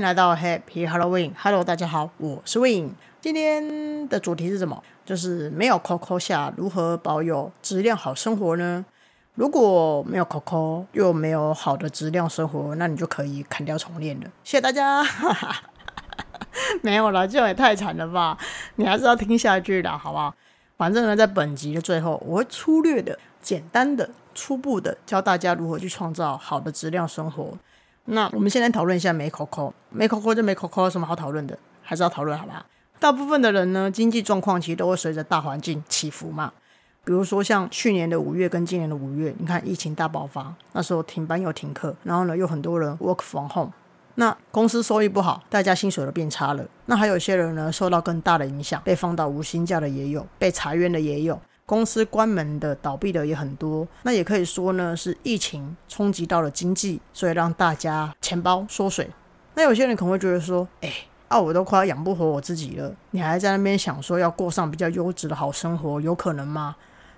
迎来到 Happy Halloween。Hello，大家好，我是 Win。今天的主题是什么？就是没有 Coco 下如何保有质量好生活呢？如果没有 Coco 又没有好的质量生活，那你就可以砍掉重练了。谢谢大家。没有了，这样也太惨了吧？你还是要听下去的，好不好？反正呢，在本集的最后，我会粗略的、简单的、初步的教大家如何去创造好的质量生活。那我们先来讨论一下没 Coco，没 Coco 就没 Coco，有什么好讨论的？还是要讨论，好吧？大部分的人呢，经济状况其实都会随着大环境起伏嘛。比如说像去年的五月跟今年的五月，你看疫情大爆发，那时候停班又停课，然后呢又很多人 work from home，那公司收益不好，大家薪水都变差了。那还有一些人呢受到更大的影响，被放到无薪假的也有，被裁员的也有，公司关门的、倒闭的也很多。那也可以说呢是疫情冲击到了经济，所以让大家钱包缩水。那有些人可能会觉得说，哎。啊，我都快要养不活我自己了，你还在那边想说要过上比较优质的好生活，有可能吗？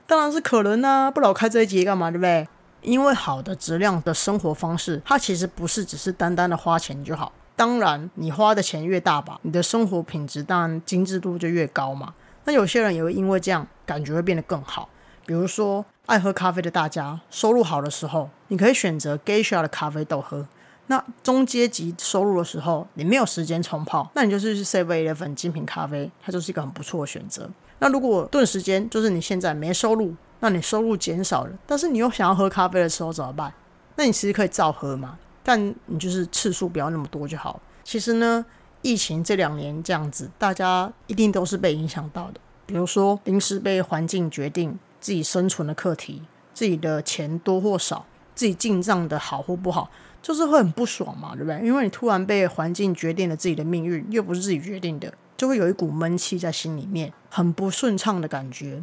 当然是可能啊，不老开这一集干嘛，对不对？因为好的质量的生活方式，它其实不是只是单单的花钱就好。当然，你花的钱越大吧，你的生活品质当然精致度就越高嘛。那有些人也会因为这样感觉会变得更好。比如说，爱喝咖啡的大家，收入好的时候，你可以选择 Geisha 的咖啡豆喝。那中阶级收入的时候，你没有时间冲泡，那你就是去 Seven Eleven 精品咖啡，它就是一个很不错的选择。那如果顿时间就是你现在没收入，那你收入减少了，但是你又想要喝咖啡的时候怎么办？那你其实可以照喝嘛，但你就是次数不要那么多就好。其实呢，疫情这两年这样子，大家一定都是被影响到的。比如说临时被环境决定自己生存的课题，自己的钱多或少，自己进账的好或不好。就是会很不爽嘛，对不对？因为你突然被环境决定了自己的命运，又不是自己决定的，就会有一股闷气在心里面，很不顺畅的感觉，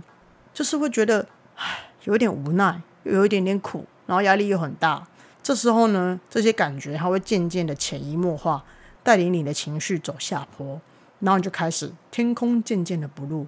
就是会觉得唉，有一点无奈，又有一点点苦，然后压力又很大。这时候呢，这些感觉它会渐渐的潜移默化，带领你的情绪走下坡，然后你就开始天空渐渐的不露，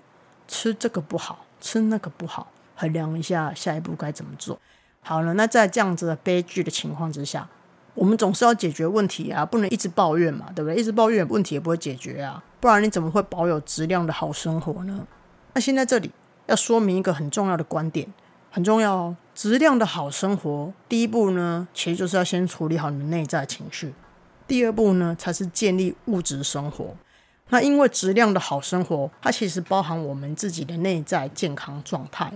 吃这个不好，吃那个不好，衡量一下下一步该怎么做。好了，那在这样子的悲剧的情况之下。我们总是要解决问题啊，不能一直抱怨嘛，对不对？一直抱怨问题也不会解决啊，不然你怎么会保有质量的好生活呢？那现在这里要说明一个很重要的观点，很重要哦。质量的好生活，第一步呢，其实就是要先处理好你的内在情绪；第二步呢，才是建立物质生活。那因为质量的好生活，它其实包含我们自己的内在健康状态。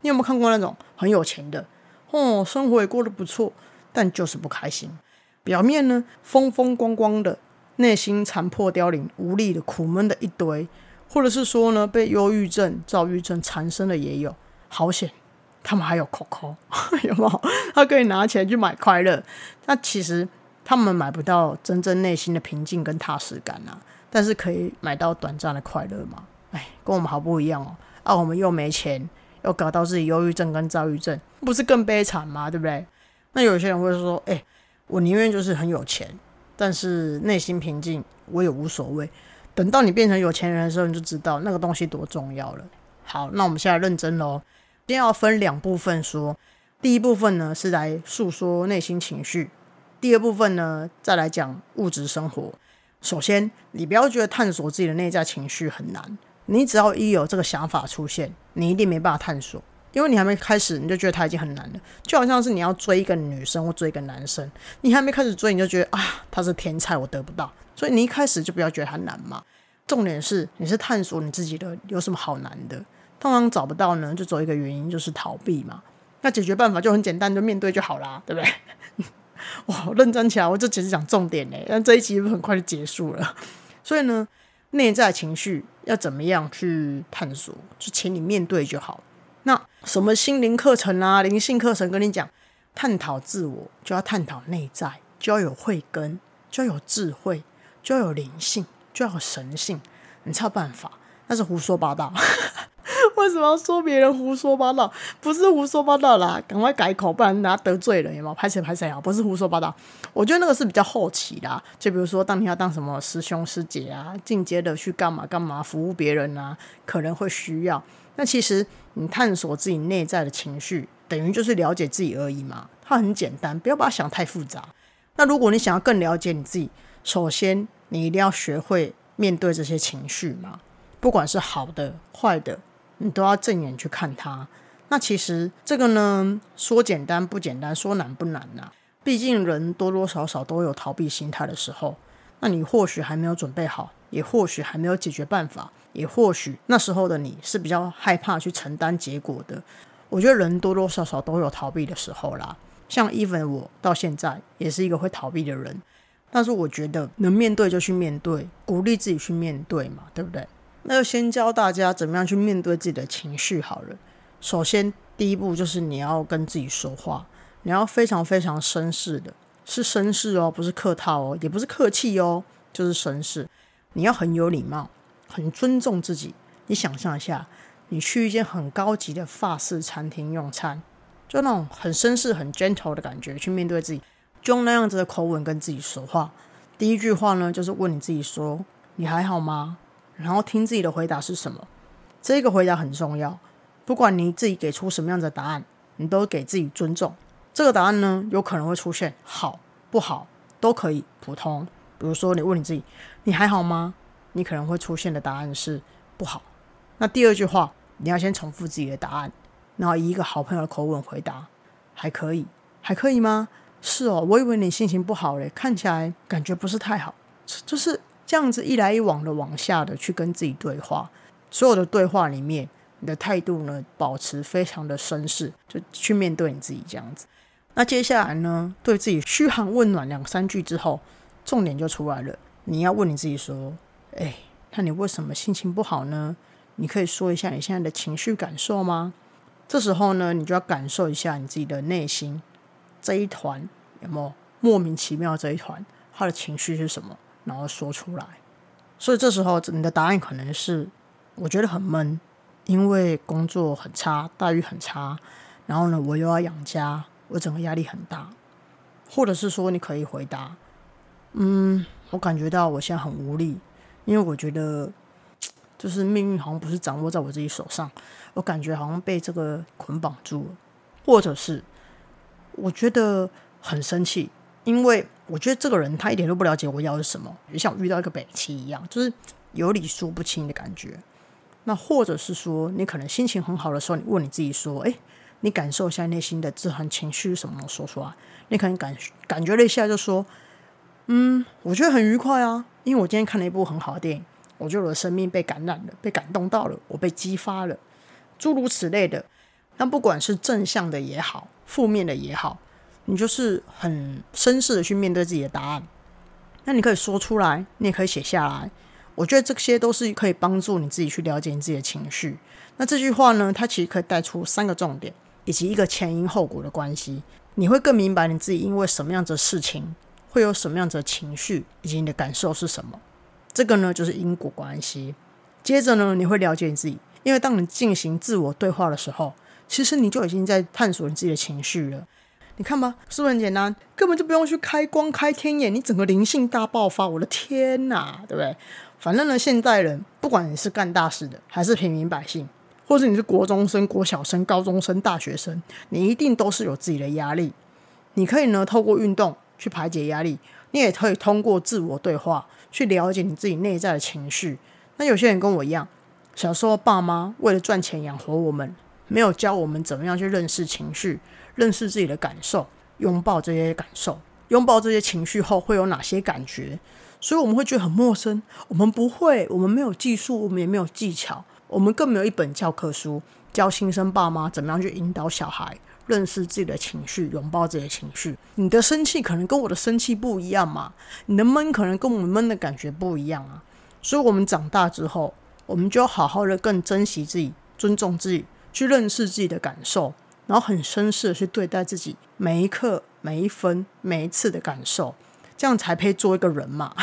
你有没有看过那种很有钱的哦，生活也过得不错？但就是不开心，表面呢风风光光的，内心残破凋零、无力的、苦闷的一堆，或者是说呢被忧郁症、躁郁症缠身的也有，好险，他们还有 Coco，有没有？他可以拿钱去买快乐，那其实他们买不到真正内心的平静跟踏实感啊，但是可以买到短暂的快乐嘛？哎，跟我们好不一样哦，啊，我们又没钱，又搞到自己忧郁症跟躁郁症，不是更悲惨吗？对不对？那有些人会说：“哎，我宁愿就是很有钱，但是内心平静，我也无所谓。等到你变成有钱人的时候，你就知道那个东西多重要了。”好，那我们现在认真喽。今天要分两部分说，第一部分呢是来诉说内心情绪，第二部分呢再来讲物质生活。首先，你不要觉得探索自己的内在情绪很难，你只要一有这个想法出现，你一定没办法探索。因为你还没开始，你就觉得他已经很难了，就好像是你要追一个女生或追一个男生，你还没开始追，你就觉得啊，他是天才，我得不到，所以你一开始就不要觉得他难嘛。重点是你是探索你自己的有什么好难的，通常找不到呢，就走一个原因就是逃避嘛。那解决办法就很简单，就面对就好啦，对不对？哇，认真起来，我就只是讲重点嘞，但这一集很快就结束了。所以呢，内在情绪要怎么样去探索，就请你面对就好。那什么心灵课程啊，灵性课程跟你讲，探讨自我就要探讨内在，就要有慧根，就要有智慧，就要有灵性，就要有神性，你才有办法。那是胡说八道。为什么要说别人胡说八道？不是胡说八道啦，赶快改口，不然人家得罪了，有没有？拍谁拍谁啊？不是胡说八道。我觉得那个是比较后期啦，就比如说当你要当什么师兄师姐啊，进阶的去干嘛干嘛服务别人啊，可能会需要。那其实你探索自己内在的情绪，等于就是了解自己而已嘛。它很简单，不要把它想太复杂。那如果你想要更了解你自己，首先你一定要学会面对这些情绪嘛，不管是好的、坏的，你都要正眼去看它。那其实这个呢，说简单不简单，说难不难呐。毕竟人多多少少都有逃避心态的时候，那你或许还没有准备好，也或许还没有解决办法，也或许那时候的你是比较害怕去承担结果的。我觉得人多多少少都有逃避的时候啦。像 even 我到现在也是一个会逃避的人，但是我觉得能面对就去面对，鼓励自己去面对嘛，对不对？那就先教大家怎么样去面对自己的情绪好了。首先第一步就是你要跟自己说话。你要非常非常绅士的，是绅士哦，不是客套哦，也不是客气哦，就是绅士。你要很有礼貌，很尊重自己。你想象一下，你去一间很高级的法式餐厅用餐，就那种很绅士、很 gentle 的感觉，去面对自己，就用那样子的口吻跟自己说话。第一句话呢，就是问你自己说：“你还好吗？”然后听自己的回答是什么。这个回答很重要，不管你自己给出什么样的答案，你都给自己尊重。这个答案呢，有可能会出现好不好都可以，普通。比如说，你问你自己，你还好吗？你可能会出现的答案是不好。那第二句话，你要先重复自己的答案，然后以一个好朋友的口吻回答，还可以，还可以吗？是哦，我以为你心情不好嘞，看起来感觉不是太好。就是这样子一来一往的往下的去跟自己对话，所有的对话里面，你的态度呢，保持非常的绅士，就去面对你自己这样子。那接下来呢？对自己嘘寒问暖两三句之后，重点就出来了。你要问你自己说：“哎，那你为什么心情不好呢？你可以说一下你现在的情绪感受吗？”这时候呢，你就要感受一下你自己的内心这一团有没有莫名其妙这一团，他的情绪是什么，然后说出来。所以这时候你的答案可能是：我觉得很闷，因为工作很差，待遇很差，然后呢，我又要养家。我整个压力很大，或者是说你可以回答，嗯，我感觉到我现在很无力，因为我觉得就是命运好像不是掌握在我自己手上，我感觉好像被这个捆绑住了，或者是我觉得很生气，因为我觉得这个人他一点都不了解我要的是什么，就像我遇到一个北七一样，就是有理说不清的感觉。那或者是说你可能心情很好的时候，你问你自己说，哎。你感受一下内心的这团情绪什么？说出来。你可能感感觉了一下，就说：“嗯，我觉得很愉快啊，因为我今天看了一部很好的电影，我觉得我的生命被感染了，被感动到了，我被激发了，诸如此类的。那不管是正向的也好，负面的也好，你就是很绅士的去面对自己的答案。那你可以说出来，你也可以写下来。我觉得这些都是可以帮助你自己去了解你自己的情绪。那这句话呢，它其实可以带出三个重点。以及一个前因后果的关系，你会更明白你自己因为什么样子的事情会有什么样子的情绪，以及你的感受是什么。这个呢，就是因果关系。接着呢，你会了解你自己，因为当你进行自我对话的时候，其实你就已经在探索你自己的情绪了。你看吧，是不是很简单？根本就不用去开光开天眼，你整个灵性大爆发。我的天哪，对不对？反正呢，现代人不管你是干大事的，还是平民百姓。或者你是国中生、国小生、高中生、大学生，你一定都是有自己的压力。你可以呢透过运动去排解压力，你也可以通过自我对话去了解你自己内在的情绪。那有些人跟我一样，小时候爸妈为了赚钱养活我们，没有教我们怎么样去认识情绪、认识自己的感受、拥抱这些感受、拥抱这些情绪后会有哪些感觉，所以我们会觉得很陌生。我们不会，我们没有技术，我们也没有技巧。我们更没有一本教科书教新生爸妈怎么样去引导小孩认识自己的情绪，拥抱自己的情绪。你的生气可能跟我的生气不一样嘛？你的闷可能跟我们闷的感觉不一样啊。所以，我们长大之后，我们就好好的更珍惜自己，尊重自己，去认识自己的感受，然后很绅士的去对待自己每一刻、每一分、每一次的感受，这样才配做一个人嘛。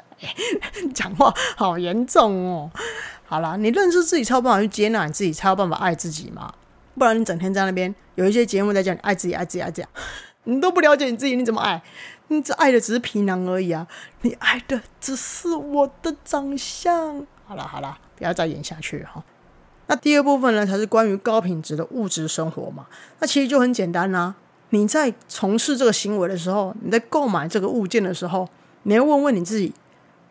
讲话好严重哦。好啦，你认识自己才有办法去接纳你自己，才有办法爱自己嘛。不然你整天在那边有一些节目在讲你爱自己、爱自己、爱自己，你都不了解你自己，你怎么爱？你只爱的只是皮囊而已啊！你爱的只是我的长相。好了好了，不要再演下去哈。那第二部分呢，才是关于高品质的物质生活嘛。那其实就很简单啦。你在从事这个行为的时候，你在购买这个物件的时候，你要问问你自己：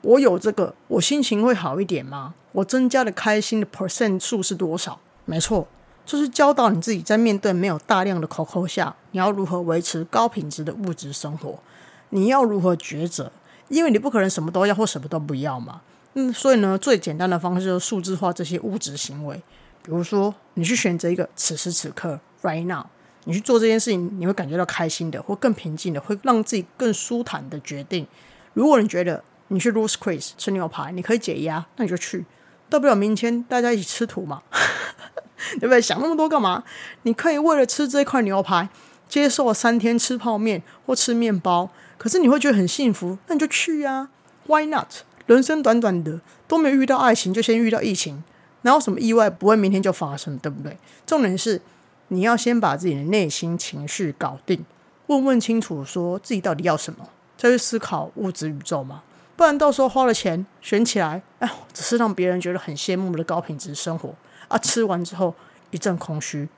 我有这个，我心情会好一点吗？我增加的开心的 percent 数是多少？没错，就是教导你自己在面对没有大量的 COCO 下，你要如何维持高品质的物质生活？你要如何抉择？因为你不可能什么都要或什么都不要嘛。嗯，所以呢，最简单的方式就是数字化这些物质行为。比如说，你去选择一个此时此刻 right now，你去做这件事情，你会感觉到开心的，或更平静的，会让自己更舒坦的决定。如果你觉得你去 Rose Chris 吃牛排，你可以解压，那你就去。大不了明天大家一起吃土嘛，对不对？想那么多干嘛？你可以为了吃这块牛排，接受三天吃泡面或吃面包，可是你会觉得很幸福，那你就去呀？Why not？人生短短的，都没遇到爱情，就先遇到疫情，哪有什么意外不会明天就发生，对不对？重点是你要先把自己的内心情绪搞定，问问清楚，说自己到底要什么，再去思考物质宇宙嘛。不然到时候花了钱选起来，哎，只是让别人觉得很羡慕的高品质生活啊！吃完之后一阵空虚，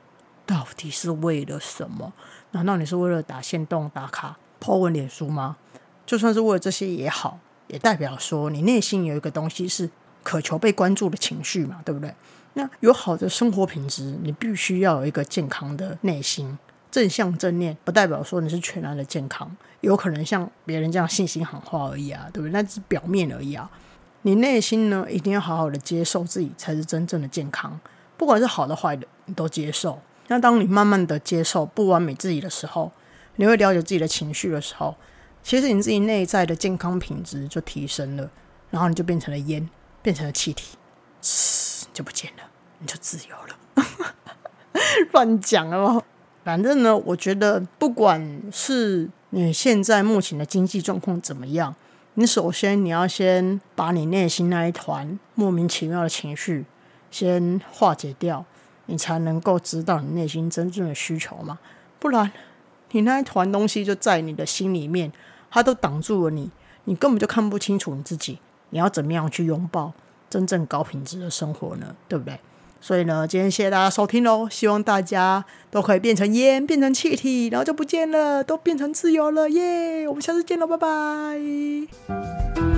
到底是为了什么？难道你是为了打线动打卡、抛文脸书吗？就算是为了这些也好，也代表说你内心有一个东西是渴求被关注的情绪嘛，对不对？那有好的生活品质，你必须要有一个健康的内心。正向正念不代表说你是全然的健康，有可能像别人这样信心喊话而已啊，对不对？那只是表面而已啊。你内心呢，一定要好好的接受自己，才是真正的健康。不管是好的坏的，你都接受。那当你慢慢的接受不完美自己的时候，你会了解自己的情绪的时候，其实你自己内在的健康品质就提升了，然后你就变成了烟，变成了气体，就不见了，你就自由了。乱讲哦。反正呢，我觉得不管是你现在目前的经济状况怎么样，你首先你要先把你内心那一团莫名其妙的情绪先化解掉，你才能够知道你内心真正的需求嘛。不然，你那一团东西就在你的心里面，它都挡住了你，你根本就看不清楚你自己。你要怎么样去拥抱真正高品质的生活呢？对不对？所以呢，今天谢谢大家收听喽！希望大家都可以变成烟，变成气体，然后就不见了，都变成自由了，耶！我们下次见喽，拜拜。